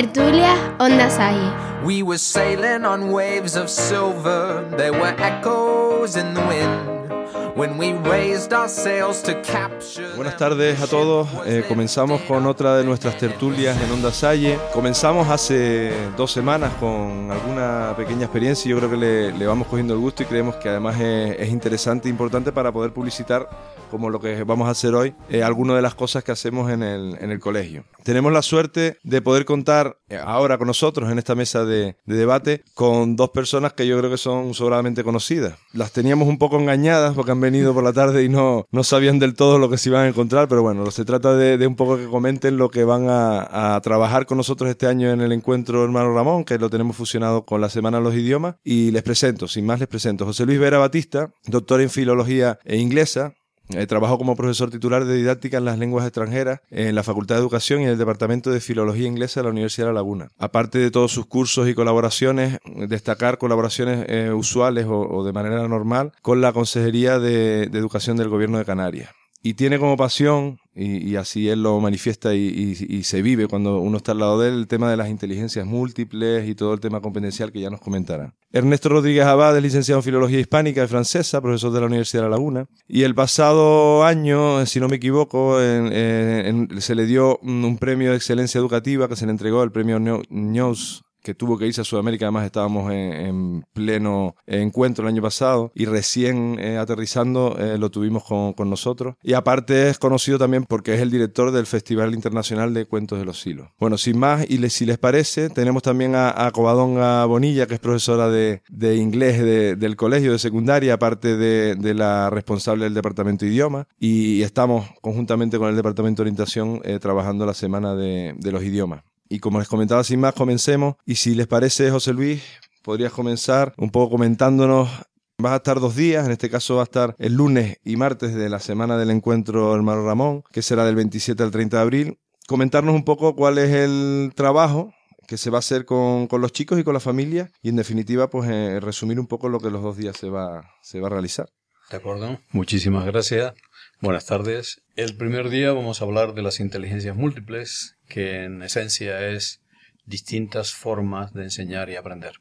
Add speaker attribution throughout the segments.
Speaker 1: Tertulia Onda Salle.
Speaker 2: We were sailing on waves of silver. There were echoes in the wind. When we raised our sails to capture
Speaker 3: Buenas tardes a todos. Eh, comenzamos con otra de nuestras tertulias en Onda Salle. Comenzamos hace dos semanas con alguna pequeña experiencia y yo creo que le, le vamos cogiendo el gusto y creemos que además es, es interesante e importante para poder publicitar como lo que vamos a hacer hoy, eh, algunas de las cosas que hacemos en el, en el colegio. Tenemos la suerte de poder contar eh, ahora con nosotros en esta mesa de, de debate con dos personas que yo creo que son sobradamente conocidas. Las teníamos un poco engañadas porque han venido por la tarde y no, no sabían del todo lo que se iban a encontrar, pero bueno, se trata de, un poco que comenten lo que van a, a, trabajar con nosotros este año en el encuentro Hermano Ramón, que lo tenemos fusionado con la Semana de los Idiomas, y les presento, sin más les presento, José Luis Vera Batista, doctor en Filología e Inglesa, eh, trabajo como profesor titular de didáctica en las lenguas extranjeras en la Facultad de Educación y en el Departamento de Filología Inglesa de la Universidad de La Laguna. Aparte de todos sus cursos y colaboraciones, destacar colaboraciones eh, usuales o, de manera normal con la Consejería de Educación del Gobierno de Canarias y tiene como pasión, y, así él lo manifiesta y, se vive cuando uno está al lado de él, el tema de las inteligencias múltiples y todo el tema competencial que ya nos comentará. Ernesto Rodríguez Abad es licenciado en Filología Hispánica y Francesa, profesor de la Universidad de La Laguna, y el pasado año, si no me equivoco, se le dio un premio de excelencia educativa que se le entregó, el premio News que tuvo que irse a Sudamérica, además estábamos en, en pleno encuentro el año pasado y recién eh, aterrizando eh, lo tuvimos con, con, nosotros. Y aparte es conocido también porque es el director del Festival Internacional de Cuentos de los Silos. Bueno, sin más, y les, si les parece, tenemos también a, a Covadonga Bonilla, que es profesora de, de inglés de, del colegio de secundaria, aparte de, de, la responsable del Departamento de Idioma, y estamos conjuntamente con el Departamento de Orientación eh, trabajando la Semana de los Idiomas. Y como les comentaba, sin más, comencemos. Y si les parece, José Luis, podrías comenzar un poco comentándonos. Vas a estar dos días, en este caso va a estar el lunes y martes de la semana del encuentro Hermano Ramón, que será del 27 al 30 de abril. Comentarnos un poco cuál es el trabajo que se va a hacer con, con los chicos y con la familia y en definitiva pues eh, resumir un poco lo que los dos días se va, se va a realizar.
Speaker 4: De acuerdo, muchísimas gracias. Buenas tardes. El primer día vamos a hablar de las inteligencias múltiples, que en esencia es distintas formas de enseñar y aprender.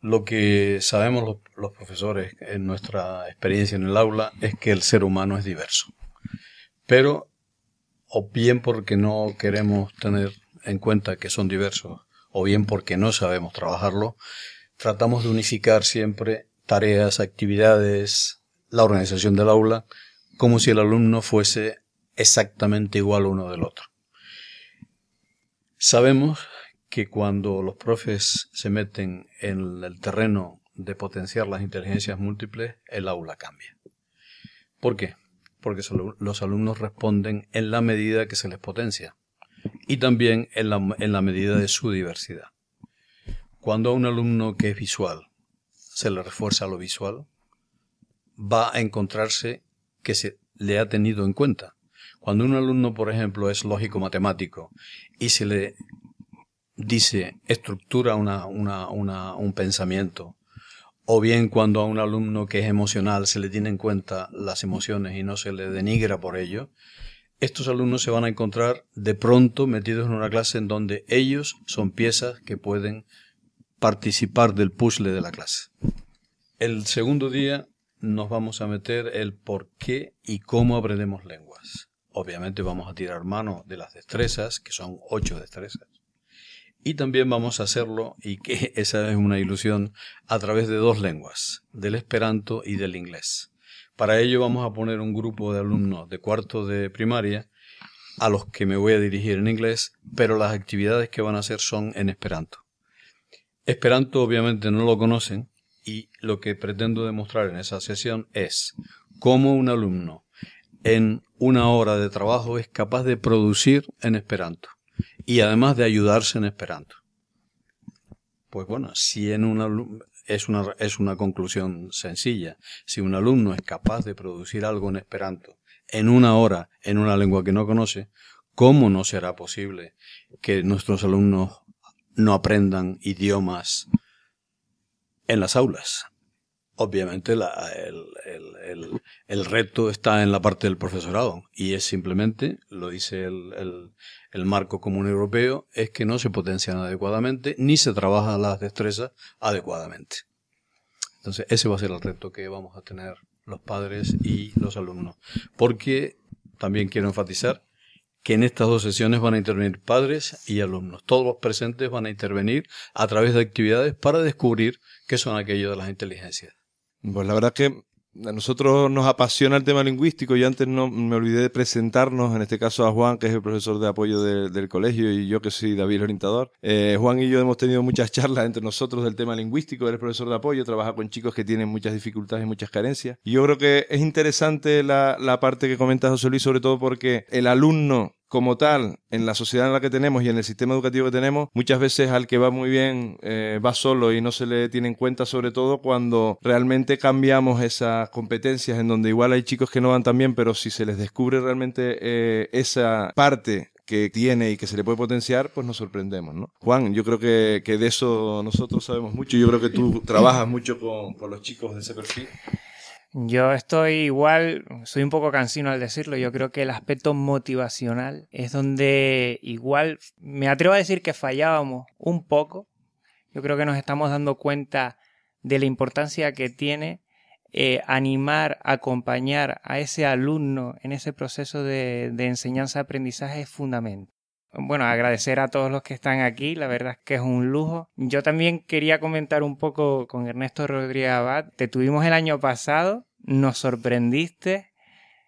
Speaker 4: Lo que sabemos los, profesores en nuestra experiencia en el aula es que el ser humano es diverso. Pero, o bien porque no queremos tener en cuenta que son diversos, o bien porque no sabemos trabajarlo, tratamos de unificar siempre tareas, actividades, la organización del aula, como si el alumno fuese exactamente igual uno del otro. Sabemos que cuando los profes se meten en el terreno de potenciar las inteligencias múltiples, el aula cambia. ¿Por qué? Porque los alumnos responden en la medida que se les potencia y también en la, en la medida de su diversidad. Cuando a un alumno que es visual se le refuerza lo visual, va a encontrarse que se le ha tenido en cuenta. Cuando un alumno, por ejemplo, es lógico matemático y se le dice estructura una, una, una, un pensamiento, o bien cuando a un alumno que es emocional se le tiene en cuenta las emociones y no se le denigra por ello, estos alumnos se van a encontrar de pronto metidos en una clase en donde ellos son piezas que pueden participar del puzzle de la clase. El segundo día nos vamos a meter el por qué y cómo aprendemos lenguas. Obviamente vamos a tirar mano de las destrezas, que son ocho destrezas. Y también vamos a hacerlo, y que esa es una ilusión, a través de dos lenguas, del esperanto y del inglés. Para ello vamos a poner un grupo de alumnos de cuarto de primaria a los que me voy a dirigir en inglés, pero las actividades que van a hacer son en esperanto. Esperanto obviamente no lo conocen, y lo que pretendo demostrar en esa sesión es cómo un alumno en una hora de trabajo es capaz de producir en Esperanto y además de ayudarse en Esperanto. Pues bueno, si en un es una, es una conclusión sencilla. Si un alumno es capaz de producir algo en Esperanto en una hora en una lengua que no conoce, ¿cómo no será posible que nuestros alumnos no aprendan idiomas en las aulas. Obviamente el, reto está en la parte del profesorado y es simplemente, lo dice el, marco común europeo, es que no se potencian adecuadamente ni se trabajan las destrezas adecuadamente. Entonces ese va a ser el reto que vamos a tener los padres y los alumnos. Porque también quiero enfatizar que en estas dos sesiones van a intervenir padres y alumnos. Todos los presentes van a intervenir a través de actividades para descubrir qué son aquello de las inteligencias.
Speaker 3: Pues la verdad que a nosotros nos apasiona el tema lingüístico. Yo antes no me olvidé de presentarnos, en este caso a Juan, que es el profesor de apoyo del colegio, y yo que soy David, el orientador. Eh, Juan y yo hemos tenido muchas charlas entre nosotros del tema lingüístico. Él es profesor de apoyo, trabaja con chicos que tienen muchas dificultades y muchas carencias. Y yo creo que es interesante la, la parte que comenta José Luis, sobre todo porque el alumno como tal, en la sociedad en la que tenemos y en el sistema educativo que tenemos, muchas veces al que va muy bien eh, va solo y no se le tiene en cuenta, sobre todo cuando realmente cambiamos esas competencias en donde igual hay chicos que no van tan bien, pero si se les descubre realmente eh, esa parte que tiene y que se le puede potenciar, pues nos sorprendemos, ¿no? Juan, yo creo que, de eso nosotros sabemos mucho. Yo creo que tú trabajas mucho con, con los chicos de ese perfil.
Speaker 5: Yo estoy igual, soy un poco cansino al decirlo, yo creo que el aspecto motivacional es donde igual me atrevo a decir que fallábamos un poco. Yo creo que nos estamos dando cuenta de la importancia que tiene eh, animar, acompañar a ese alumno en ese proceso de, de enseñanza-aprendizaje es fundamental. Bueno, agradecer a todos los que están aquí, la verdad es que es un lujo. Yo también quería comentar un poco con Ernesto Rodríguez Abad. Te tuvimos el año pasado, nos sorprendiste.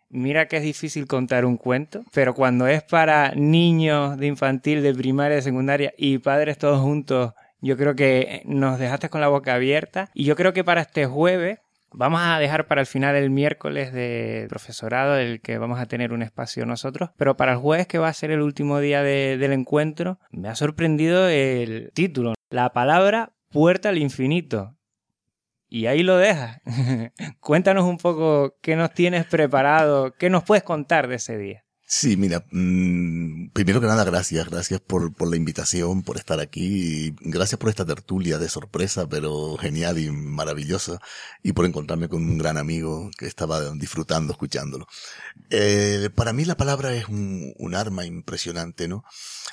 Speaker 5: Mira que es difícil contar un cuento, pero cuando es para niños de infantil, de primaria, de secundaria y padres todos juntos, yo creo que nos dejaste con la boca abierta. Y yo creo que para este jueves Vamos a dejar para el final el miércoles de profesorado, el que vamos a tener un espacio nosotros, pero para el jueves, que va a ser el último día del encuentro, me ha sorprendido el título, la palabra puerta al infinito. Y ahí lo dejas. Cuéntanos un poco qué nos tienes preparado, qué nos puedes contar de ese día.
Speaker 6: Sí, mira, mmm, primero que nada, gracias, gracias por, por la invitación, por estar aquí, gracias por esta tertulia de sorpresa, pero genial y maravillosa, y por encontrarme con un gran amigo que estaba disfrutando escuchándolo. Eh, para mí la palabra es un arma impresionante, ¿no?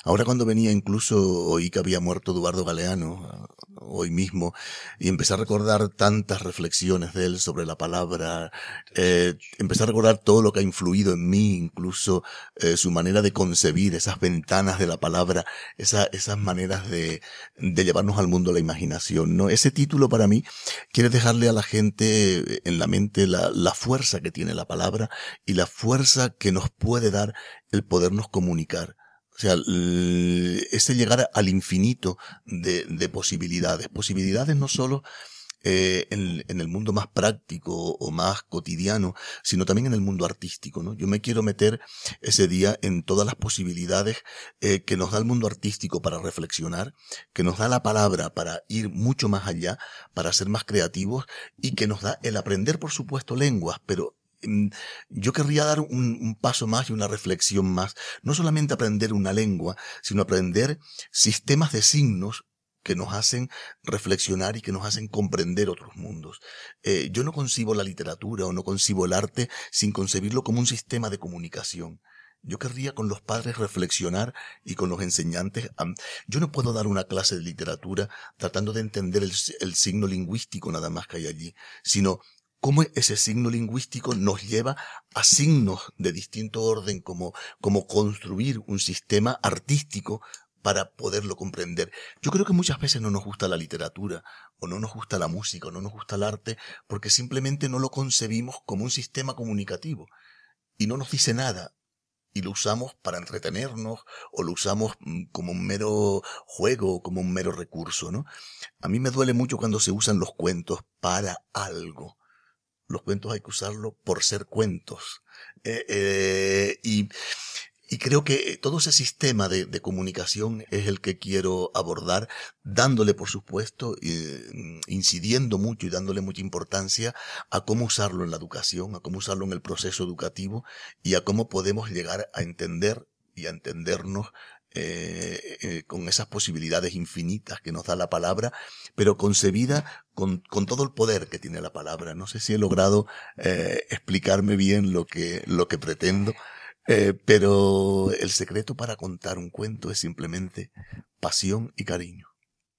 Speaker 6: Ahora cuando venía incluso oí que había muerto Eduardo Galeano, hoy mismo, y empecé a recordar tantas reflexiones de él sobre la palabra, eh, empecé a recordar todo lo que ha influido en mí, incluso eh, su manera de concebir esas ventanas de la palabra, esa, esas maneras de, de llevarnos al mundo la imaginación, ¿no? Ese título para mí quiere dejarle a la gente en la mente la, la fuerza que tiene la palabra y la fuerza que nos puede dar el podernos comunicar. O sea, ese llegar al infinito de, de posibilidades. Posibilidades no solo eh, en, en, el mundo más práctico o más cotidiano, sino también en el mundo artístico. ¿no? Yo me quiero meter ese día en todas las posibilidades eh, que nos da el mundo artístico para reflexionar, que nos da la palabra para ir mucho más allá, para ser más creativos y que nos da el aprender, por supuesto, lenguas, pero yo querría dar un, paso más y una reflexión más. No solamente aprender una lengua, sino aprender sistemas de signos que nos hacen reflexionar y que nos hacen comprender otros mundos. Eh, yo no concibo la literatura o no concibo el arte sin concebirlo como un sistema de comunicación. Yo querría con los padres reflexionar y con los enseñantes. Yo no puedo dar una clase de literatura tratando de entender el, el signo lingüístico nada más que hay allí, sino cómo ese signo lingüístico nos lleva a signos de distinto orden, como, como construir un sistema artístico para poderlo comprender. Yo creo que muchas veces no nos gusta la literatura, o no nos gusta la música, o no nos gusta el arte, porque simplemente no lo concebimos como un sistema comunicativo. Y no nos dice nada, y lo usamos para entretenernos o lo usamos mm, como un mero juego como un mero recurso, ¿no? A mí me duele mucho cuando se usan los cuentos para algo los cuentos hay que usarlo por ser cuentos. Eh, eh, y, creo que todo ese sistema de, de, comunicación es el que quiero abordar, dándole, por supuesto, eh, incidiendo mucho y dándole mucha importancia a cómo usarlo en la educación, a cómo usarlo en el proceso educativo y a cómo podemos llegar a entender y a entendernos eh, eh, con esas posibilidades infinitas que nos da la palabra, pero concebida con, con, todo el poder que tiene la palabra. No sé si he logrado eh, explicarme bien lo que, lo que pretendo, pero el secreto para contar un cuento es simplemente pasión y cariño.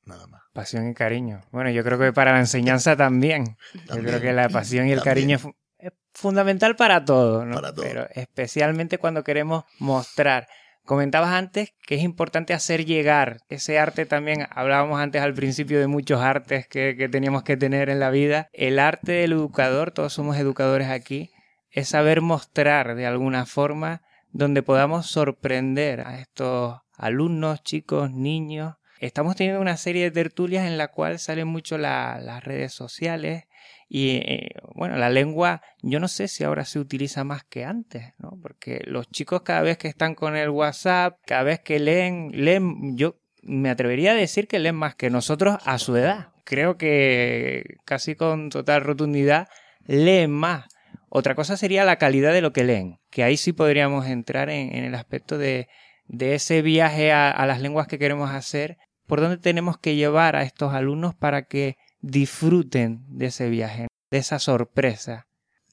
Speaker 6: Nada más.
Speaker 5: Pasión y cariño. Bueno, yo creo que para la enseñanza también.
Speaker 6: También,
Speaker 5: yo creo que la pasión y el
Speaker 6: también.
Speaker 5: cariño es fundamental para todo, ¿no?
Speaker 6: Para todo.
Speaker 5: Pero especialmente cuando queremos mostrar. Comentabas antes que es importante hacer llegar ese arte también. Hablábamos antes al principio de muchos artes que, que teníamos que tener en la vida. El arte del educador, todos somos educadores aquí, es saber mostrar de alguna forma donde podamos sorprender a estos alumnos, chicos, niños. Estamos teniendo una serie de tertulias en la cual salen mucho la- las redes sociales y eh, bueno, la lengua yo no sé si ahora se utiliza más que antes, ¿no? Porque los chicos cada vez que están con el WhatsApp, cada vez que leen, leen, yo me atrevería a decir que leen más que nosotros a su edad. Creo que casi con total rotundidad leen más. Otra cosa sería la calidad de lo que leen, que ahí sí podríamos entrar en, el aspecto de, de ese viaje a las lenguas que queremos hacer, por dónde tenemos que llevar a estos alumnos para que disfruten de ese viaje, de esa sorpresa.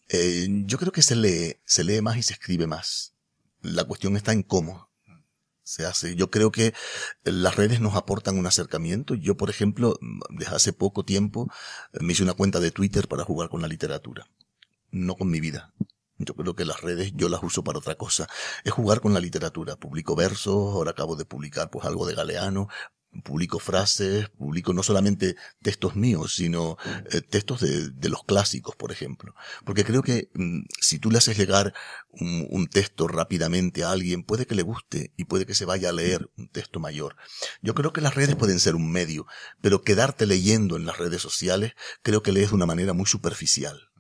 Speaker 6: Eh, yo creo que se lee, se lee más y se escribe más. La cuestión está en cómo se hace. Yo creo que las redes nos aportan un acercamiento. Yo, por ejemplo, desde hace poco tiempo eh, me hice una cuenta de Twitter para jugar con la literatura, no con mi vida. Yo creo que las redes yo las uso para otra cosa. Es jugar con la literatura. Publico versos, ahora acabo de publicar pues algo de Galeano, publico frases, publico no solamente textos míos, sino eh, textos de, de, los clásicos, por ejemplo. Porque creo que mm, si tú le haces llegar un, un, texto rápidamente a alguien, puede que le guste y puede que se vaya a leer un texto mayor. Yo creo que las redes pueden ser un medio, pero quedarte leyendo en las redes sociales, creo que lees de una manera muy superficial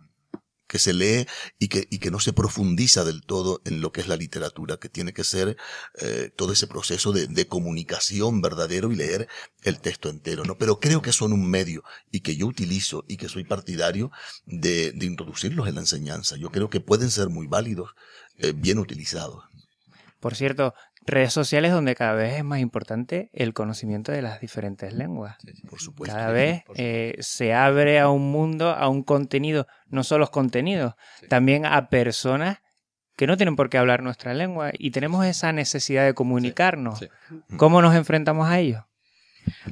Speaker 6: que se lee y que, y que no se profundiza del todo en lo que es la literatura, que tiene que ser eh, todo ese proceso de, de, comunicación verdadero y leer el texto entero, ¿no? Pero creo que son un medio y que yo utilizo y que soy partidario de, de introducirlos en la enseñanza. Yo creo que pueden ser muy válidos, eh, bien utilizados.
Speaker 5: Por cierto, redes sociales donde cada vez es más importante el conocimiento de las diferentes lenguas.
Speaker 6: Sí, sí, por supuesto.
Speaker 5: Cada vez eh, se abre a un mundo, a un contenido, no solo los contenidos, sí. también a personas que no tienen por qué hablar nuestra lengua y tenemos esa necesidad de comunicarnos. Sí, ¿Cómo nos enfrentamos a ello?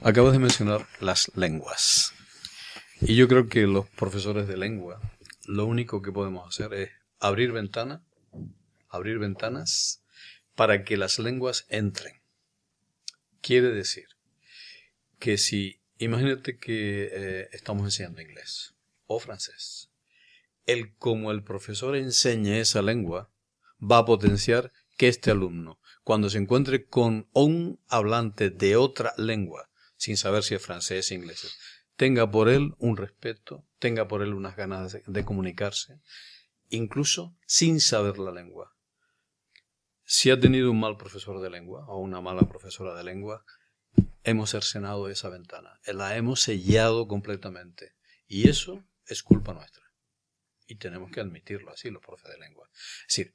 Speaker 4: Acabas de mencionar las lenguas. Y yo creo que los profesores de lengua, lo único que podemos hacer es abrir ventana, abrir ventanas para que las lenguas entren. Quiere decir que si, imagínate que eh, estamos enseñando inglés o francés, el como el profesor enseñe esa lengua va a potenciar que este alumno, cuando se encuentre con un hablante de otra lengua, sin saber si es francés o inglés, tenga por él un respeto, tenga por él unas ganas de, de comunicarse, incluso sin saber la lengua si ha tenido un mal profesor de lengua o una mala profesora de lengua, hemos cercenado esa ventana, la hemos sellado completamente. Y eso es culpa nuestra. Y tenemos que admitirlo así, los profes de lengua. Es decir,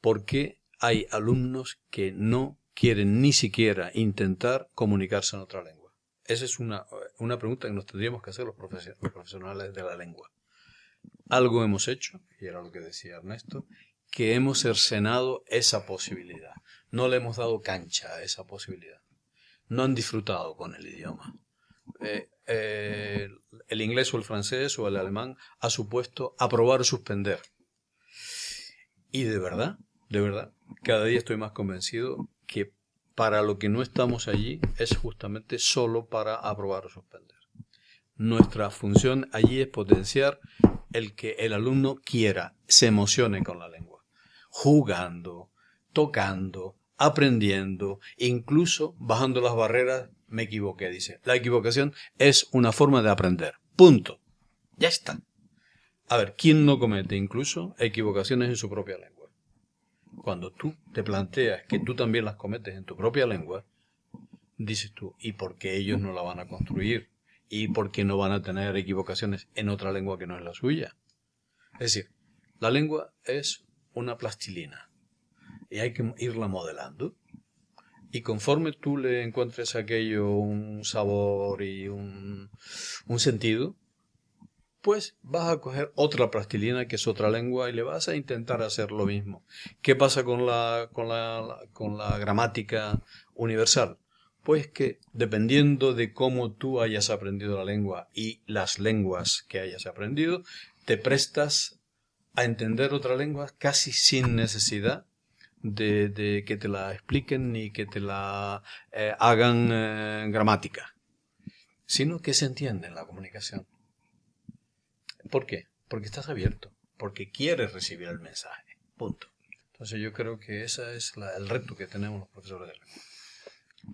Speaker 4: ¿por qué hay alumnos que no quieren ni siquiera intentar comunicarse en otra lengua? Esa es una, una pregunta que nos tendríamos que hacer los, los profesionales de la lengua. Algo hemos hecho, y era lo que decía Ernesto, que hemos cercenado esa posibilidad. No le hemos dado cancha a esa posibilidad. No han disfrutado con el idioma. Eh, eh, el inglés o el francés o el alemán ha supuesto aprobar o suspender. Y de verdad, de verdad, cada día estoy más convencido que para lo que no estamos allí es justamente solo para aprobar o suspender. Nuestra función allí es potenciar el que el alumno quiera, se emocione con la lengua jugando, tocando, aprendiendo, incluso bajando las barreras, me equivoqué, dice. La equivocación es una forma de aprender. Punto. Ya está. A ver, ¿quién no comete incluso equivocaciones en su propia lengua? Cuando tú te planteas que tú también las cometes en tu propia lengua, dices tú, ¿y por qué ellos no la van a construir? ¿Y por qué no van a tener equivocaciones en otra lengua que no es la suya? Es decir, la lengua es una plastilina y hay que irla modelando. Y conforme tú le encuentres aquello un sabor y un, un sentido, pues vas a coger otra plastilina que es otra lengua y le vas a intentar hacer lo mismo. ¿Qué pasa con la, con la, con la gramática universal? Pues que dependiendo de cómo tú hayas aprendido la lengua y las lenguas que hayas aprendido, te prestas a entender otra lengua casi sin necesidad de, que te la expliquen ni que te la eh, hagan eh, gramática, sino que se entiende en la comunicación. ¿Por qué? Porque estás abierto, porque quieres recibir el mensaje. Punto. Entonces yo creo que ese es el reto que tenemos los profesores de lengua.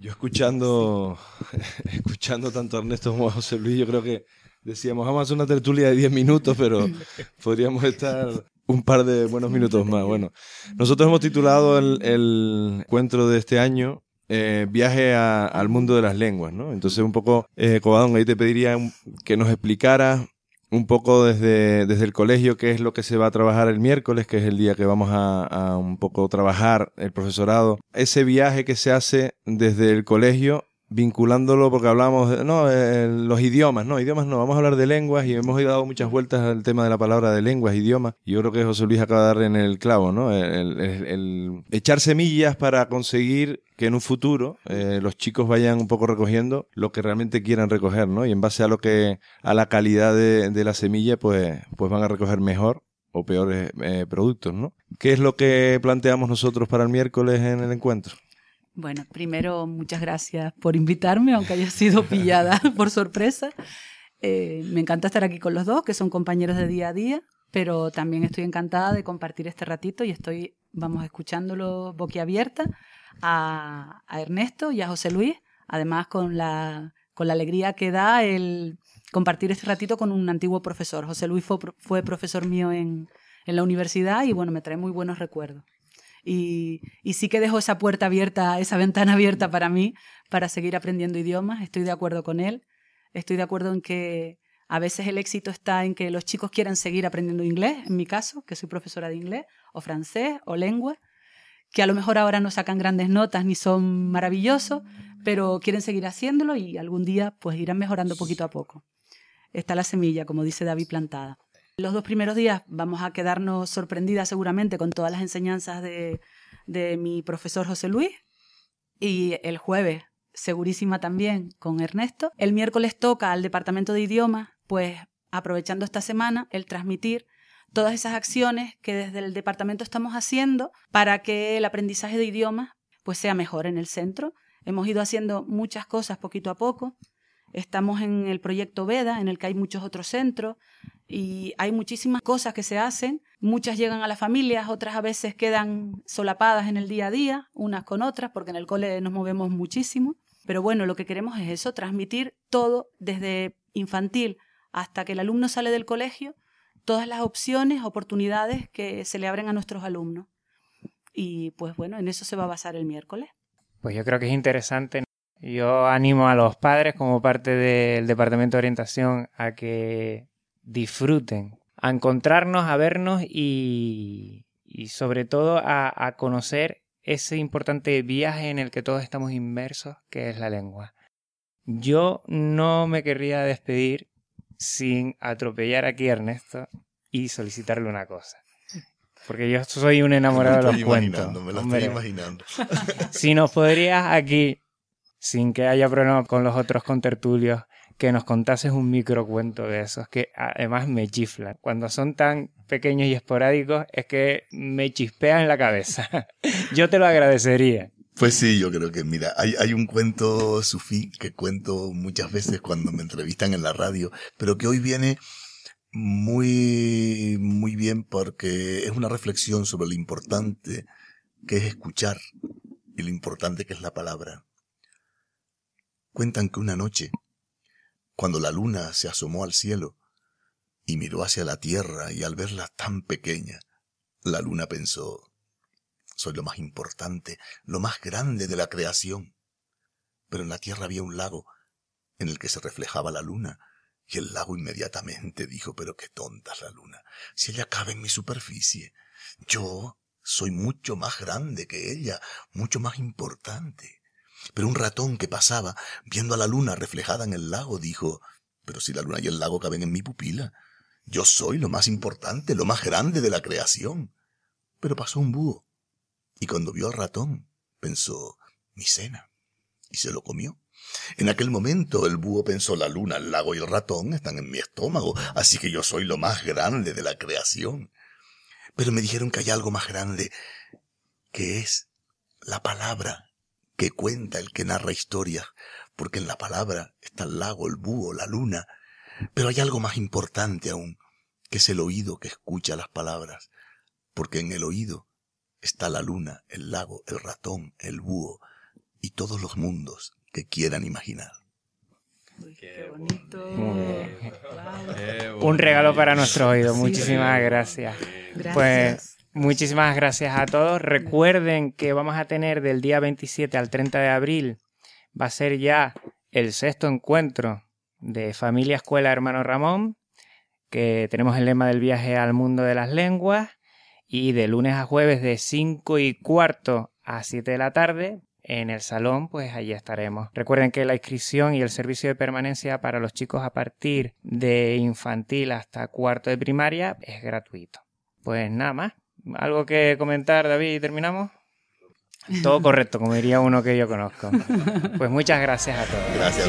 Speaker 3: Yo escuchando, escuchando tanto a Ernesto como a José Luis, yo creo que decíamos, vamos a hacer una tertulia de 10 minutos, pero podríamos estar un par de buenos minutos más. Bueno, nosotros hemos titulado el, el encuentro de este año eh, viaje al mundo de las lenguas, ¿no? Entonces, un poco, eh, Cobadón, ahí te pediría que nos explicara un poco desde, desde el colegio qué es lo que se va a trabajar el miércoles, que es el día que vamos a, a un poco trabajar el profesorado. Ese viaje que se hace desde el colegio vinculándolo porque hablamos no, eh, los idiomas, no, idiomas no, vamos a hablar de lenguas y hemos dado muchas vueltas al tema de la palabra de lenguas, idiomas. Yo creo que José Luis acaba de dar en el clavo, ¿no? El, echar semillas para conseguir que en un futuro eh, los chicos vayan un poco recogiendo lo que realmente quieran recoger, ¿no? Y en base a lo que, a la calidad de, de la semilla, pues, pues van a recoger mejor o peores eh, productos, ¿no? ¿Qué es lo que planteamos nosotros para el miércoles en el encuentro?
Speaker 7: Bueno, primero muchas gracias por invitarme, aunque haya sido pillada por sorpresa. Eh, me encanta estar aquí con los dos, que son compañeros de día a día, pero también estoy encantada de compartir este ratito y estoy, vamos, escuchándolo boquiabierta a, a Ernesto y a José Luis, además con la, con la alegría que da el compartir este ratito con un antiguo profesor. José Luis fue, fue profesor mío en, en la universidad y bueno, me trae muy buenos recuerdos. Y, sí que dejo esa puerta abierta, esa ventana abierta para mí, para seguir aprendiendo idiomas. Estoy de acuerdo con él. Estoy de acuerdo en que a veces el éxito está en que los chicos quieran seguir aprendiendo inglés, en mi caso, que soy profesora de inglés, o francés, o lengua, que a lo mejor ahora no sacan grandes notas ni son maravillosos, pero quieren seguir haciéndolo y algún día pues irán mejorando poquito a poco. Está la semilla, como dice David, plantada. Los dos primeros días vamos a quedarnos sorprendidas seguramente con todas las enseñanzas de, mi profesor José Luis y el jueves segurísima también con Ernesto. El miércoles toca al departamento de idiomas, pues aprovechando esta semana, el transmitir todas esas acciones que desde el departamento estamos haciendo para que el aprendizaje de idiomas pues sea mejor en el centro. Hemos ido haciendo muchas cosas poquito a poco. Estamos en el proyecto Veda, en el que hay muchos otros centros y hay muchísimas cosas que se hacen. Muchas llegan a las familias, otras a veces quedan solapadas en el día a día, unas con otras, porque en el cole nos movemos muchísimo. Pero bueno, lo que queremos es eso, transmitir todo desde infantil hasta que el alumno sale del colegio, todas las opciones, oportunidades que se le abren a nuestros alumnos. Y pues bueno, en eso se va a basar el miércoles.
Speaker 5: Pues yo creo que es interesante yo animo a los padres como parte del Departamento de Orientación a que disfruten, a encontrarnos, a vernos y, sobre todo a, a, conocer ese importante viaje en el que todos estamos inmersos, que es la lengua. Yo no me querría despedir sin atropellar aquí a Ernesto y solicitarle una cosa. Porque yo soy un enamorado de los cuentos.
Speaker 6: Me lo estoy imaginando.
Speaker 5: si nos podrías aquí sin que haya problema con los otros contertulios, que nos contases un microcuento de esos que además me chiflan. Cuando son tan pequeños y esporádicos es que me chispean la cabeza. yo te lo agradecería.
Speaker 6: Pues sí, yo creo que, mira, hay, hay un cuento sufí que cuento muchas veces cuando me entrevistan en la radio, pero que hoy viene muy, muy bien porque es una reflexión sobre lo importante que es escuchar y lo importante que es la palabra. Cuentan que una noche, cuando la luna se asomó al cielo y miró hacia la tierra y al verla tan pequeña, la luna pensó, soy lo más importante, lo más grande de la creación. Pero en la tierra había un lago en el que se reflejaba la luna, y el lago inmediatamente dijo, pero qué tonta es la luna, si ella cabe en mi superficie. Yo soy mucho más grande que ella, mucho más importante. Pero un ratón que pasaba, viendo a la luna reflejada en el lago, dijo, pero si la luna y el lago caben en mi pupila, yo soy lo más importante, lo más grande de la creación. Pero pasó un búho, y cuando vio al ratón, pensó, mi cena, y se lo comió. En aquel momento el búho pensó la luna, el lago y el ratón están en mi estómago, así que yo soy lo más grande de la creación. Pero me dijeron que hay algo más grande, que es la palabra que cuenta el que narra historias, porque en la palabra está el lago, el búho, la luna. Pero hay algo más importante aún, que es el oído que escucha las palabras, porque en el oído está la luna, el lago, el ratón, el búho y todos los mundos que quieran imaginar.
Speaker 7: qué bonito.
Speaker 5: Un regalo para nuestro oído. Muchísimas gracias.
Speaker 7: Gracias.
Speaker 5: Pues muchísimas gracias a todos. Recuerden que vamos a tener del día 27 al 30 de abril, va a ser ya el sexto encuentro de Familia Escuela Hermano Ramón, que tenemos el lema del viaje al mundo de las lenguas. Y de lunes a jueves de 5 y cuarto a 7 de la tarde en el salón, pues allí estaremos. Recuerden que la inscripción y el servicio de permanencia para los chicos a partir de infantil hasta cuarto de primaria es gratuito. Pues nada más. ¿Algo que comentar, David, y terminamos? Todo correcto, como diría uno que yo conozco. Pues muchas gracias a todos.
Speaker 6: Gracias.